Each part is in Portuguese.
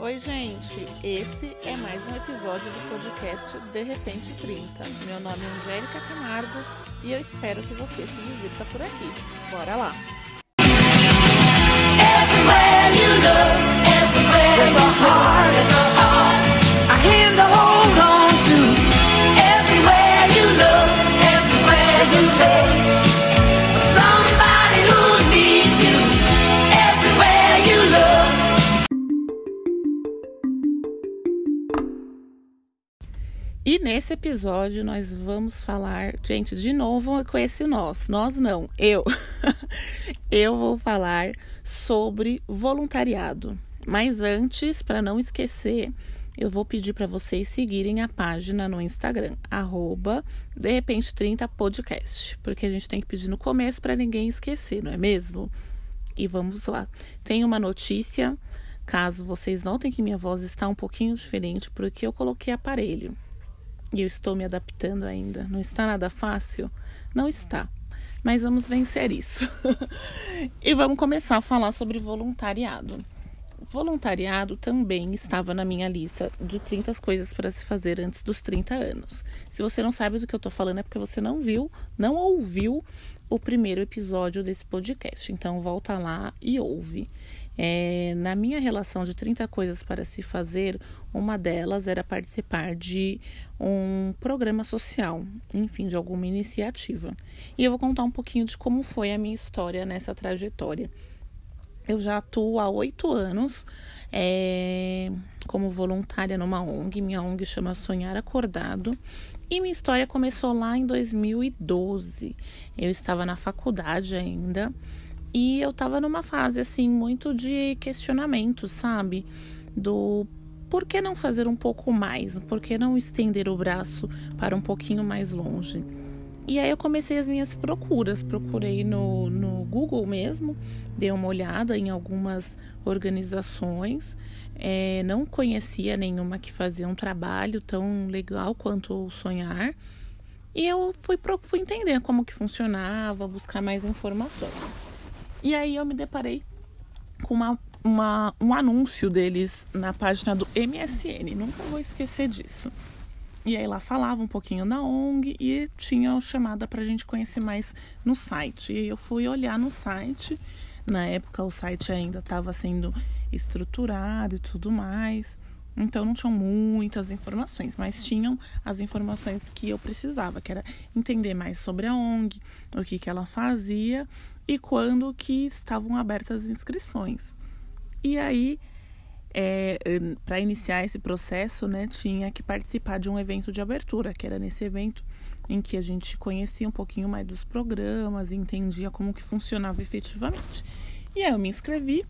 Oi, gente! Esse é mais um episódio do podcast De Repente 30. Meu nome é Angélica Camargo e eu espero que você se divirta por aqui. Bora lá! Everywhere you look, everywhere episódio nós vamos falar, gente, de novo com esse nós, nós não, eu. eu vou falar sobre voluntariado. Mas antes, para não esquecer, eu vou pedir para vocês seguirem a página no Instagram, arroba de repente 30 podcast, porque a gente tem que pedir no começo para ninguém esquecer, não é mesmo? E vamos lá. Tem uma notícia, caso vocês notem que minha voz está um pouquinho diferente, porque eu coloquei aparelho. E eu estou me adaptando ainda. Não está nada fácil? Não está. Mas vamos vencer isso. e vamos começar a falar sobre voluntariado. Voluntariado também estava na minha lista de 30 coisas para se fazer antes dos 30 anos. Se você não sabe do que eu estou falando, é porque você não viu, não ouviu o primeiro episódio desse podcast. Então, volta lá e ouve. É, na minha relação de 30 coisas para se fazer, uma delas era participar de um programa social, enfim, de alguma iniciativa. E eu vou contar um pouquinho de como foi a minha história nessa trajetória. Eu já atuo há oito anos é, como voluntária numa ONG. Minha ONG chama Sonhar Acordado. E minha história começou lá em 2012. Eu estava na faculdade ainda. E eu tava numa fase assim muito de questionamento, sabe? Do por que não fazer um pouco mais? Por que não estender o braço para um pouquinho mais longe? E aí eu comecei as minhas procuras, procurei no, no Google mesmo, dei uma olhada em algumas organizações, é, não conhecia nenhuma que fazia um trabalho tão legal quanto o Sonhar. E eu fui, fui entender como que funcionava, buscar mais informações. E aí eu me deparei com uma, uma, um anúncio deles na página do MSN. Nunca vou esquecer disso. E aí lá falava um pouquinho da ONG e tinha chamada para a gente conhecer mais no site. E eu fui olhar no site. Na época o site ainda estava sendo estruturado e tudo mais. Então não tinham muitas informações, mas tinham as informações que eu precisava, que era entender mais sobre a ONG, o que, que ela fazia e quando que estavam abertas as inscrições. E aí, é, para iniciar esse processo, né, tinha que participar de um evento de abertura, que era nesse evento em que a gente conhecia um pouquinho mais dos programas, entendia como que funcionava efetivamente. E aí eu me inscrevi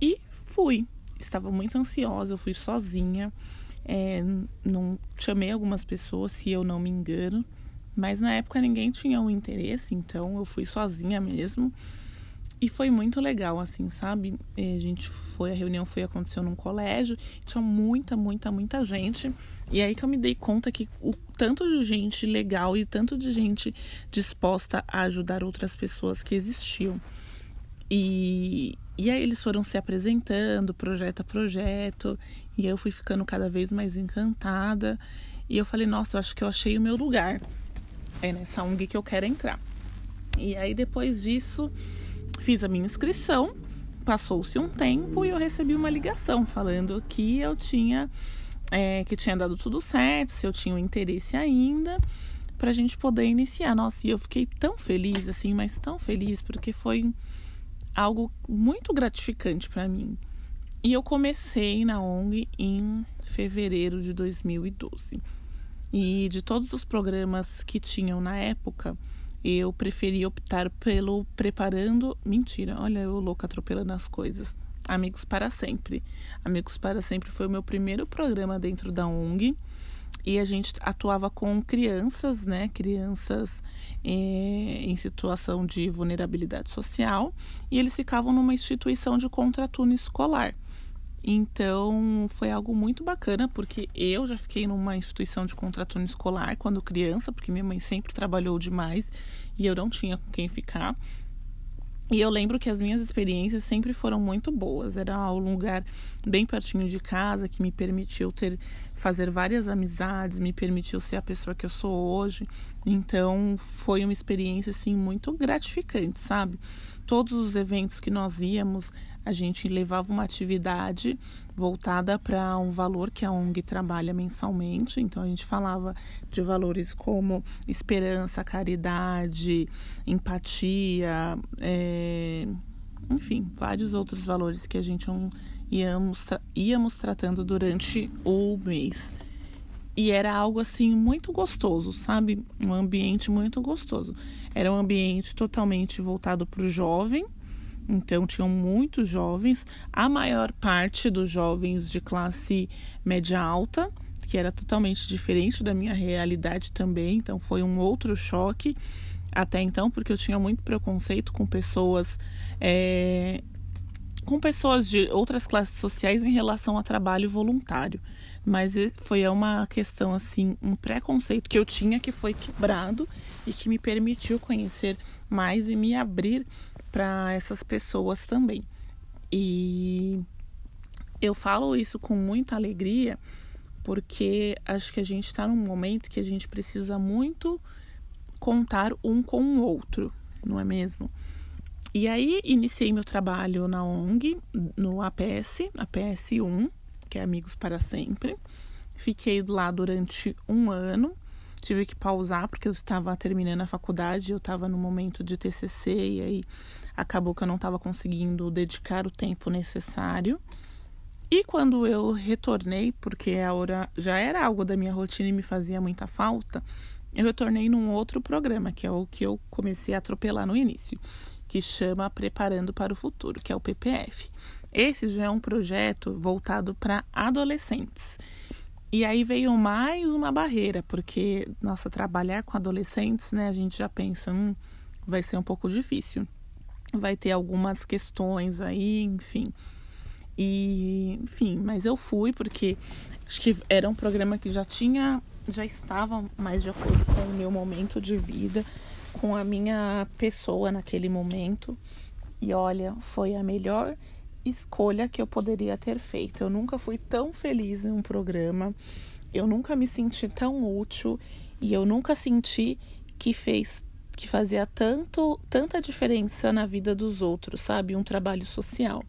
e fui. Estava muito ansiosa, eu fui sozinha, é, não chamei algumas pessoas, se eu não me engano. Mas na época ninguém tinha um interesse, então eu fui sozinha mesmo. E foi muito legal, assim, sabe? E a gente foi, a reunião foi aconteceu num colégio, tinha muita, muita, muita gente. E aí que eu me dei conta que o tanto de gente legal e tanto de gente disposta a ajudar outras pessoas que existiam. E, e aí eles foram se apresentando, projeto a projeto, e eu fui ficando cada vez mais encantada. E eu falei, nossa, eu acho que eu achei o meu lugar é nessa ONG que eu quero entrar. E aí depois disso, fiz a minha inscrição, passou-se um tempo e eu recebi uma ligação falando que eu tinha é, que tinha dado tudo certo, se eu tinha um interesse ainda para a gente poder iniciar. Nossa, e eu fiquei tão feliz assim, mas tão feliz porque foi algo muito gratificante para mim. E eu comecei na ONG em fevereiro de 2012. E de todos os programas que tinham na época, eu preferi optar pelo Preparando. Mentira, olha eu louca atropelando as coisas. Amigos para Sempre. Amigos para Sempre foi o meu primeiro programa dentro da ONG. E a gente atuava com crianças, né? Crianças é, em situação de vulnerabilidade social. E eles ficavam numa instituição de contraturno escolar. Então, foi algo muito bacana, porque eu já fiquei numa instituição de contraturno escolar quando criança, porque minha mãe sempre trabalhou demais e eu não tinha com quem ficar. E eu lembro que as minhas experiências sempre foram muito boas. Era um lugar bem pertinho de casa que me permitiu ter fazer várias amizades, me permitiu ser a pessoa que eu sou hoje. Então, foi uma experiência assim muito gratificante, sabe? Todos os eventos que nós íamos, a gente levava uma atividade voltada para um valor que a ONG trabalha mensalmente. Então a gente falava de valores como esperança, caridade, empatia, é... enfim, vários outros valores que a gente íamos, tra íamos tratando durante o mês. E era algo assim muito gostoso, sabe? Um ambiente muito gostoso. Era um ambiente totalmente voltado para o jovem então, tinham muitos jovens, a maior parte dos jovens de classe média alta, que era totalmente diferente da minha realidade também. Então, foi um outro choque até então, porque eu tinha muito preconceito com pessoas. É, com pessoas de outras classes sociais em relação a trabalho voluntário. Mas foi uma questão, assim, um preconceito que eu tinha que foi quebrado e que me permitiu conhecer mais e me abrir para essas pessoas também. E eu falo isso com muita alegria porque acho que a gente está num momento que a gente precisa muito contar um com o outro, não é mesmo? E aí iniciei meu trabalho na ONG, no APS, APS 1, que é Amigos para Sempre. Fiquei lá durante um ano tive que pausar porque eu estava terminando a faculdade, eu estava no momento de TCC e aí acabou que eu não estava conseguindo dedicar o tempo necessário. E quando eu retornei, porque a hora já era algo da minha rotina e me fazia muita falta, eu retornei num outro programa, que é o que eu comecei a atropelar no início, que chama Preparando para o Futuro, que é o PPF. Esse já é um projeto voltado para adolescentes. E aí veio mais uma barreira, porque, nossa, trabalhar com adolescentes, né, a gente já pensa, hum, vai ser um pouco difícil. Vai ter algumas questões aí, enfim. E, enfim, mas eu fui porque acho que era um programa que já tinha, já estava mais de acordo com o meu momento de vida, com a minha pessoa naquele momento. E olha, foi a melhor escolha que eu poderia ter feito. Eu nunca fui tão feliz em um programa, eu nunca me senti tão útil e eu nunca senti que fez que fazia tanto tanta diferença na vida dos outros, sabe? Um trabalho social.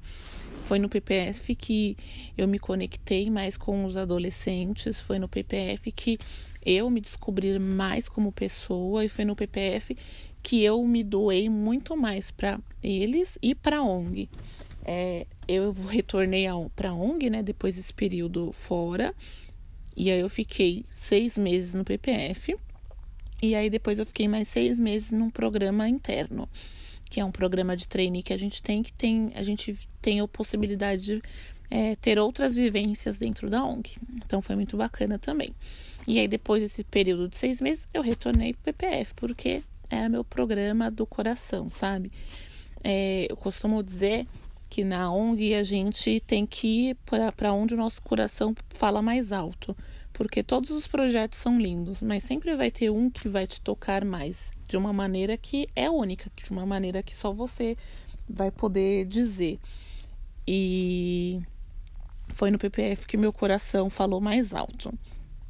Foi no PPF que eu me conectei mais com os adolescentes, foi no PPF que eu me descobri mais como pessoa e foi no PPF que eu me doei muito mais para eles e para a ONG. É, eu retornei para ONG, né, depois desse período fora, e aí eu fiquei seis meses no PPF, e aí depois eu fiquei mais seis meses num programa interno, que é um programa de trainee que a gente tem, que tem, a gente tem a possibilidade de é, ter outras vivências dentro da ONG. Então foi muito bacana também. E aí depois desse período de seis meses, eu retornei para o PPF, porque era meu programa do coração, sabe? É, eu costumo dizer que na ONG a gente tem que ir para onde o nosso coração fala mais alto, porque todos os projetos são lindos, mas sempre vai ter um que vai te tocar mais, de uma maneira que é única, de uma maneira que só você vai poder dizer. E foi no PPF que meu coração falou mais alto.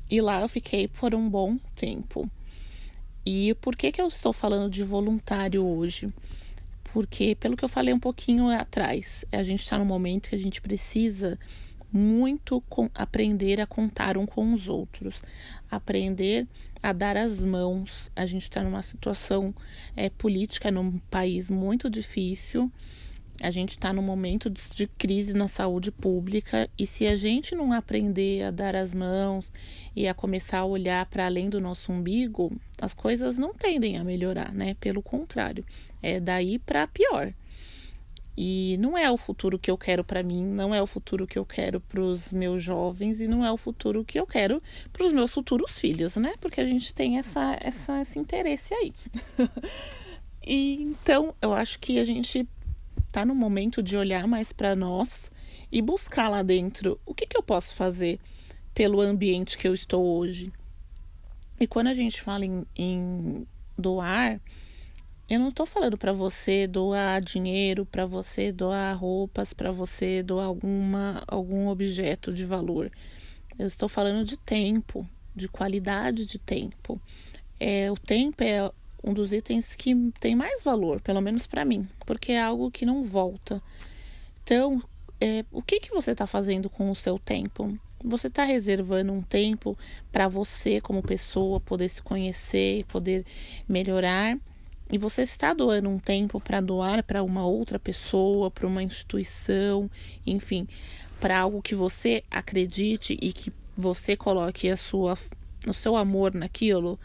E lá eu fiquei por um bom tempo. E por que, que eu estou falando de voluntário hoje? Porque, pelo que eu falei um pouquinho atrás, a gente está no momento que a gente precisa muito aprender a contar um com os outros, aprender a dar as mãos. A gente está numa situação é, política num país muito difícil a gente está num momento de crise na saúde pública e se a gente não aprender a dar as mãos e a começar a olhar para além do nosso umbigo, as coisas não tendem a melhorar, né? Pelo contrário, é daí para pior. E não é o futuro que eu quero para mim, não é o futuro que eu quero para os meus jovens e não é o futuro que eu quero para os meus futuros filhos, né? Porque a gente tem essa, essa, esse interesse aí. e então eu acho que a gente tá no momento de olhar mais para nós e buscar lá dentro o que, que eu posso fazer pelo ambiente que eu estou hoje. E quando a gente fala em, em doar, eu não estou falando para você doar dinheiro, para você doar roupas, para você doar alguma, algum objeto de valor. Eu estou falando de tempo, de qualidade de tempo. É, o tempo é um dos itens que tem mais valor, pelo menos para mim, porque é algo que não volta. Então, é, o que, que você está fazendo com o seu tempo? Você está reservando um tempo para você, como pessoa, poder se conhecer, poder melhorar e você está doando um tempo para doar para uma outra pessoa, para uma instituição, enfim, para algo que você acredite e que você coloque a sua, o seu amor naquilo.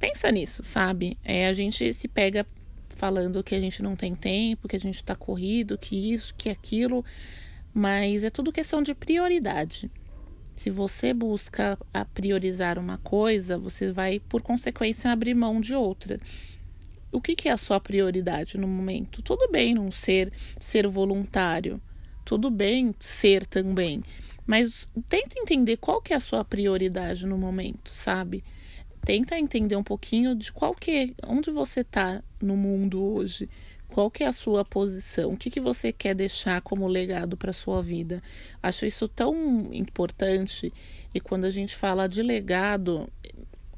Pensa nisso, sabe? É, a gente se pega falando que a gente não tem tempo, que a gente está corrido, que isso, que aquilo, mas é tudo questão de prioridade. Se você busca priorizar uma coisa, você vai, por consequência, abrir mão de outra o que, que é a sua prioridade no momento? Tudo bem não ser ser voluntário, tudo bem ser também, mas tenta entender qual que é a sua prioridade no momento, sabe? Tenta entender um pouquinho de qual que é, onde você está no mundo hoje, qual que é a sua posição, o que, que você quer deixar como legado para sua vida. Acho isso tão importante e quando a gente fala de legado,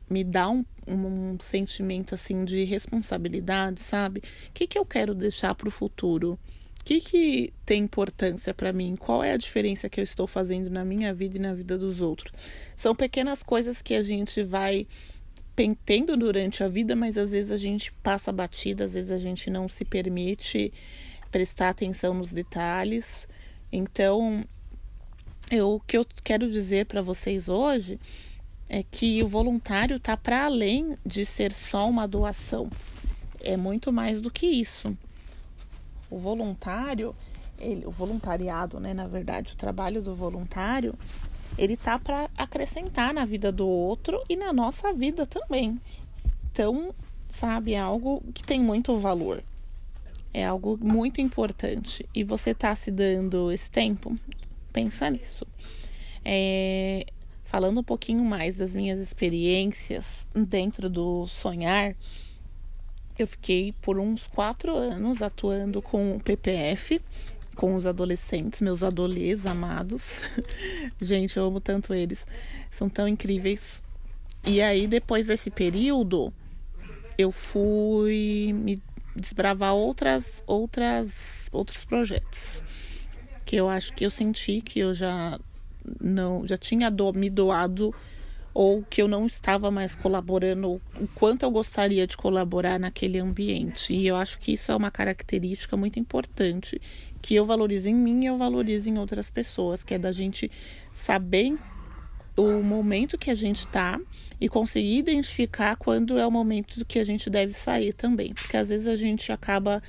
me dá um, um, sentimento assim de responsabilidade, sabe? O que, que eu quero deixar para o futuro? O que, que tem importância para mim? Qual é a diferença que eu estou fazendo na minha vida e na vida dos outros? São pequenas coisas que a gente vai tendo durante a vida, mas às vezes a gente passa batida, às vezes a gente não se permite prestar atenção nos detalhes. Então, eu, o que eu quero dizer para vocês hoje é que o voluntário está para além de ser só uma doação. É muito mais do que isso. O voluntário, ele, o voluntariado, né, na verdade, o trabalho do voluntário, ele tá para acrescentar na vida do outro e na nossa vida também. Então, sabe, é algo que tem muito valor. É algo muito importante. E você tá se dando esse tempo? Pensa nisso. É, falando um pouquinho mais das minhas experiências dentro do sonhar, eu fiquei por uns quatro anos atuando com o PPF, com os adolescentes, meus adolescentes amados. Gente, eu amo tanto eles, são tão incríveis. E aí, depois desse período, eu fui me desbravar outras, outras, outros projetos que eu acho que eu senti que eu já não já tinha do, me doado ou que eu não estava mais colaborando o quanto eu gostaria de colaborar naquele ambiente. E eu acho que isso é uma característica muito importante que eu valorizo em mim e eu valorizo em outras pessoas, que é da gente saber o momento que a gente está e conseguir identificar quando é o momento que a gente deve sair também, porque às vezes a gente acaba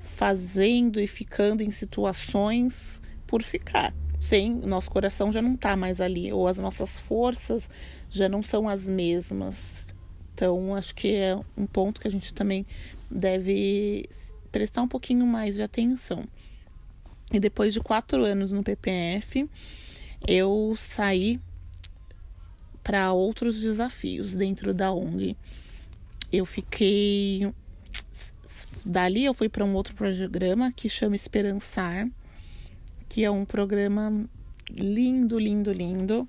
fazendo e ficando em situações por ficar sem nosso coração já não está mais ali ou as nossas forças já não são as mesmas. Então acho que é um ponto que a gente também deve prestar um pouquinho mais de atenção. E depois de quatro anos no PPF eu saí para outros desafios dentro da ONG. Eu fiquei dali eu fui para um outro programa que chama Esperançar que é um programa lindo, lindo, lindo.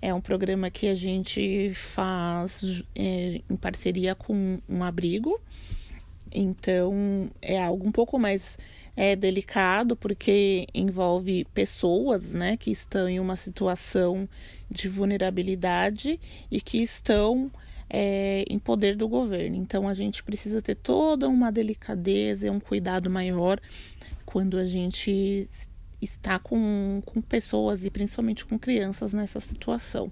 É um programa que a gente faz é, em parceria com um abrigo. Então é algo um pouco mais é, delicado porque envolve pessoas né, que estão em uma situação de vulnerabilidade e que estão é, em poder do governo. Então a gente precisa ter toda uma delicadeza e um cuidado maior quando a gente está com, com pessoas e principalmente com crianças nessa situação.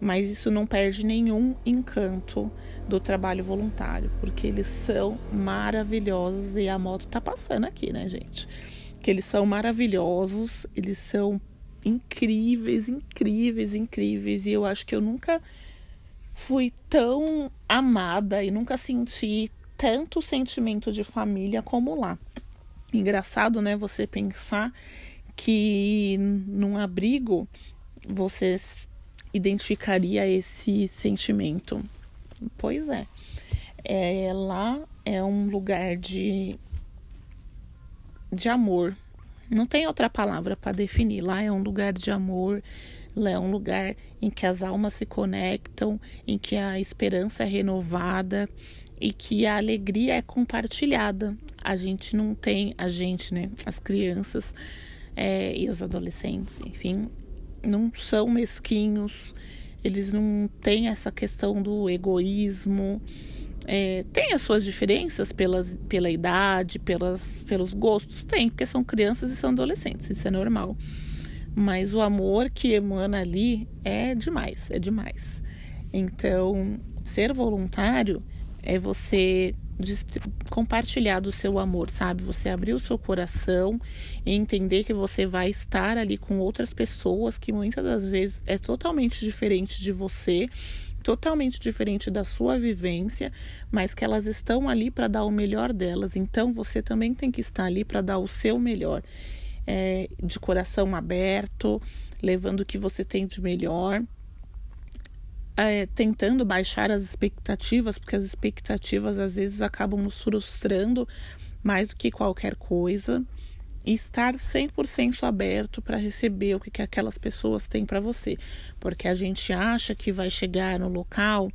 Mas isso não perde nenhum encanto do trabalho voluntário, porque eles são maravilhosos e a moto tá passando aqui, né, gente? Que eles são maravilhosos, eles são incríveis, incríveis, incríveis e eu acho que eu nunca fui tão amada e nunca senti tanto sentimento de família como lá. Engraçado, né, você pensar que num abrigo você identificaria esse sentimento. Pois é. é lá é um lugar de, de amor. Não tem outra palavra para definir. Lá é um lugar de amor, lá é um lugar em que as almas se conectam, em que a esperança é renovada e que a alegria é compartilhada. A gente não tem, a gente, né? As crianças é, e os adolescentes, enfim, não são mesquinhos, eles não têm essa questão do egoísmo. É, tem as suas diferenças pelas, pela idade, pelas, pelos gostos? Tem, porque são crianças e são adolescentes, isso é normal. Mas o amor que emana ali é demais, é demais. Então, ser voluntário é você compartilhar do seu amor, sabe? Você abrir o seu coração e entender que você vai estar ali com outras pessoas que muitas das vezes é totalmente diferente de você, totalmente diferente da sua vivência, mas que elas estão ali para dar o melhor delas. Então você também tem que estar ali para dar o seu melhor, é, de coração aberto, levando o que você tem de melhor é, tentando baixar as expectativas, porque as expectativas às vezes acabam nos frustrando mais do que qualquer coisa. E estar 100% aberto para receber o que, que aquelas pessoas têm para você. Porque a gente acha que vai chegar no local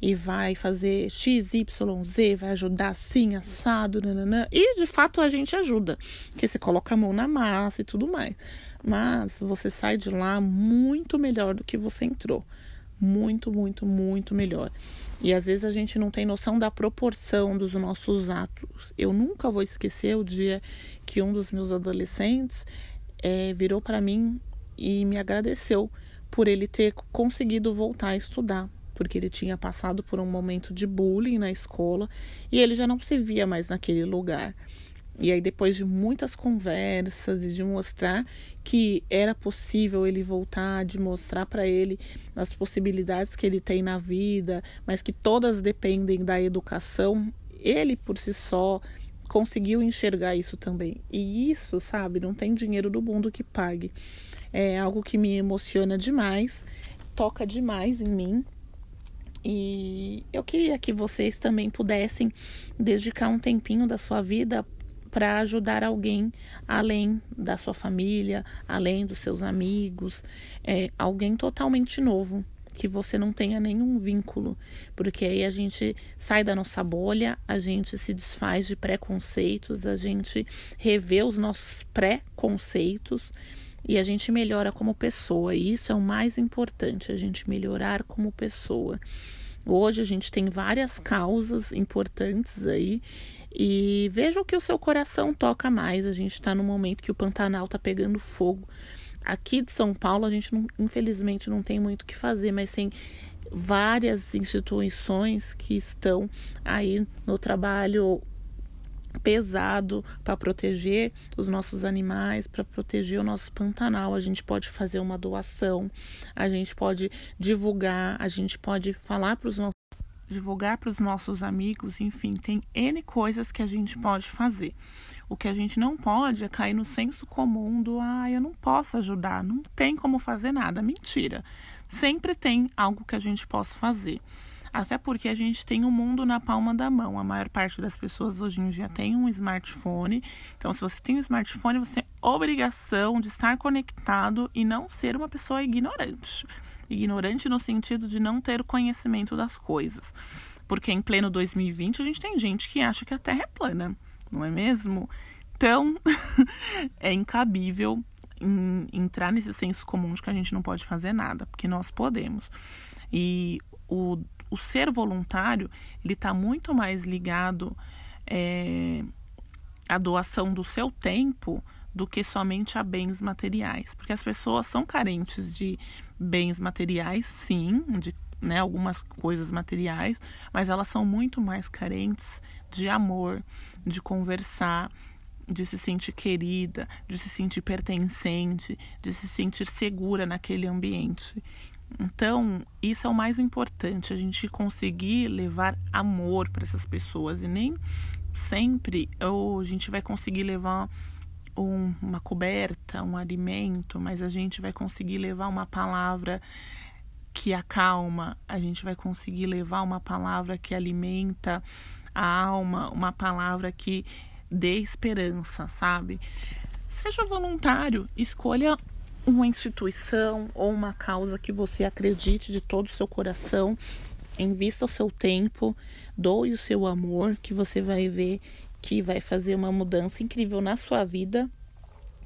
e vai fazer X, Y, Z, vai ajudar assim, assado, nananã. E de fato a gente ajuda, porque você coloca a mão na massa e tudo mais. Mas você sai de lá muito melhor do que você entrou muito, muito, muito melhor. E às vezes a gente não tem noção da proporção dos nossos atos. Eu nunca vou esquecer o dia que um dos meus adolescentes é, virou para mim e me agradeceu por ele ter conseguido voltar a estudar, porque ele tinha passado por um momento de bullying na escola e ele já não se via mais naquele lugar. E aí, depois de muitas conversas e de mostrar que era possível ele voltar, de mostrar para ele as possibilidades que ele tem na vida, mas que todas dependem da educação, ele por si só conseguiu enxergar isso também. E isso, sabe, não tem dinheiro do mundo que pague. É algo que me emociona demais, toca demais em mim. E eu queria que vocês também pudessem dedicar um tempinho da sua vida para ajudar alguém além da sua família, além dos seus amigos, é, alguém totalmente novo que você não tenha nenhum vínculo, porque aí a gente sai da nossa bolha, a gente se desfaz de preconceitos, a gente revê os nossos pré-conceitos e a gente melhora como pessoa. E isso é o mais importante, a gente melhorar como pessoa. Hoje a gente tem várias causas importantes aí e veja o que o seu coração toca mais. A gente está no momento que o Pantanal está pegando fogo. Aqui de São Paulo, a gente não, infelizmente não tem muito o que fazer, mas tem várias instituições que estão aí no trabalho pesado para proteger os nossos animais, para proteger o nosso Pantanal. A gente pode fazer uma doação, a gente pode divulgar, a gente pode falar para os nossos divulgar para os nossos amigos, enfim, tem N coisas que a gente pode fazer. O que a gente não pode é cair no senso comum do ah, eu não posso ajudar, não tem como fazer nada. Mentira. Sempre tem algo que a gente possa fazer. Até porque a gente tem o mundo na palma da mão. A maior parte das pessoas hoje em dia tem um smartphone. Então, se você tem um smartphone, você tem obrigação de estar conectado e não ser uma pessoa ignorante. Ignorante no sentido de não ter conhecimento das coisas. Porque em pleno 2020 a gente tem gente que acha que a Terra é plana, não é mesmo? Então, é incabível em, entrar nesse senso comum de que a gente não pode fazer nada, porque nós podemos. E o, o ser voluntário, ele está muito mais ligado é, à doação do seu tempo do que somente a bens materiais. Porque as pessoas são carentes de bens materiais, sim, de né, algumas coisas materiais, mas elas são muito mais carentes de amor, de conversar, de se sentir querida, de se sentir pertencente, de se sentir segura naquele ambiente. Então, isso é o mais importante, a gente conseguir levar amor para essas pessoas e nem sempre ou a gente vai conseguir levar um, uma coberta, um alimento, mas a gente vai conseguir levar uma palavra que acalma, a gente vai conseguir levar uma palavra que alimenta a alma, uma palavra que dê esperança, sabe? Seja voluntário, escolha uma instituição ou uma causa que você acredite de todo o seu coração, invista o seu tempo, doe o seu amor, que você vai ver que vai fazer uma mudança incrível na sua vida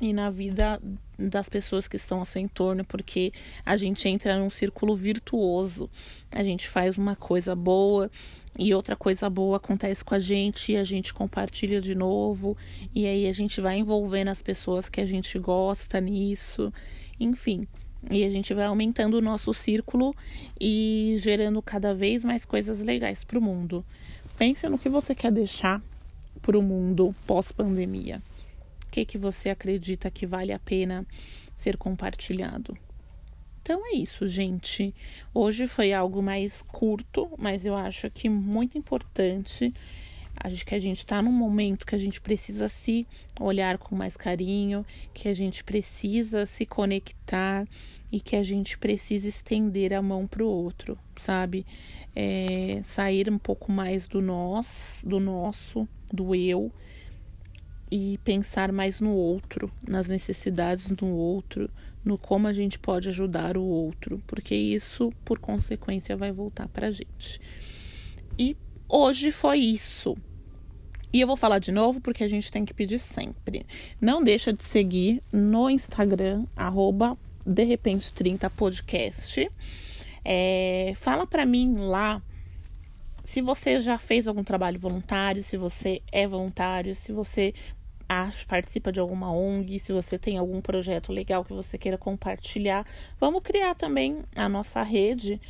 e na vida das pessoas que estão ao seu entorno, porque a gente entra num círculo virtuoso. A gente faz uma coisa boa e outra coisa boa acontece com a gente e a gente compartilha de novo e aí a gente vai envolvendo as pessoas que a gente gosta nisso, enfim. E a gente vai aumentando o nosso círculo e gerando cada vez mais coisas legais para o mundo. Pense no que você quer deixar para o mundo pós-pandemia que, que você acredita que vale a pena ser compartilhado. Então é isso, gente. Hoje foi algo mais curto, mas eu acho que muito importante. Acho que a gente está num momento que a gente precisa se olhar com mais carinho, que a gente precisa se conectar e que a gente precisa estender a mão para o outro, sabe? É, sair um pouco mais do nós, do nosso, do eu e pensar mais no outro, nas necessidades do outro, no como a gente pode ajudar o outro, porque isso, por consequência, vai voltar para a gente. E hoje foi isso. E eu vou falar de novo porque a gente tem que pedir sempre. Não deixa de seguir no Instagram, arroba de repente 30 podcast. É, fala para mim lá se você já fez algum trabalho voluntário, se você é voluntário, se você participa de alguma ONG, se você tem algum projeto legal que você queira compartilhar, vamos criar também a nossa rede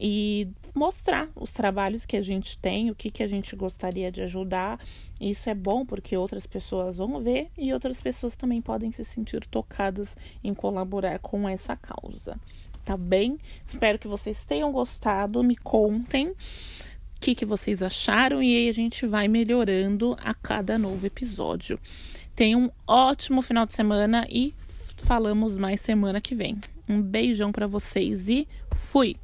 e mostrar os trabalhos que a gente tem, o que, que a gente gostaria de ajudar. Isso é bom porque outras pessoas vão ver e outras pessoas também podem se sentir tocadas em colaborar com essa causa. Tá bem? Espero que vocês tenham gostado. Me contem o que, que vocês acharam e aí a gente vai melhorando a cada novo episódio. Tenham um ótimo final de semana e falamos mais semana que vem. Um beijão para vocês e fui!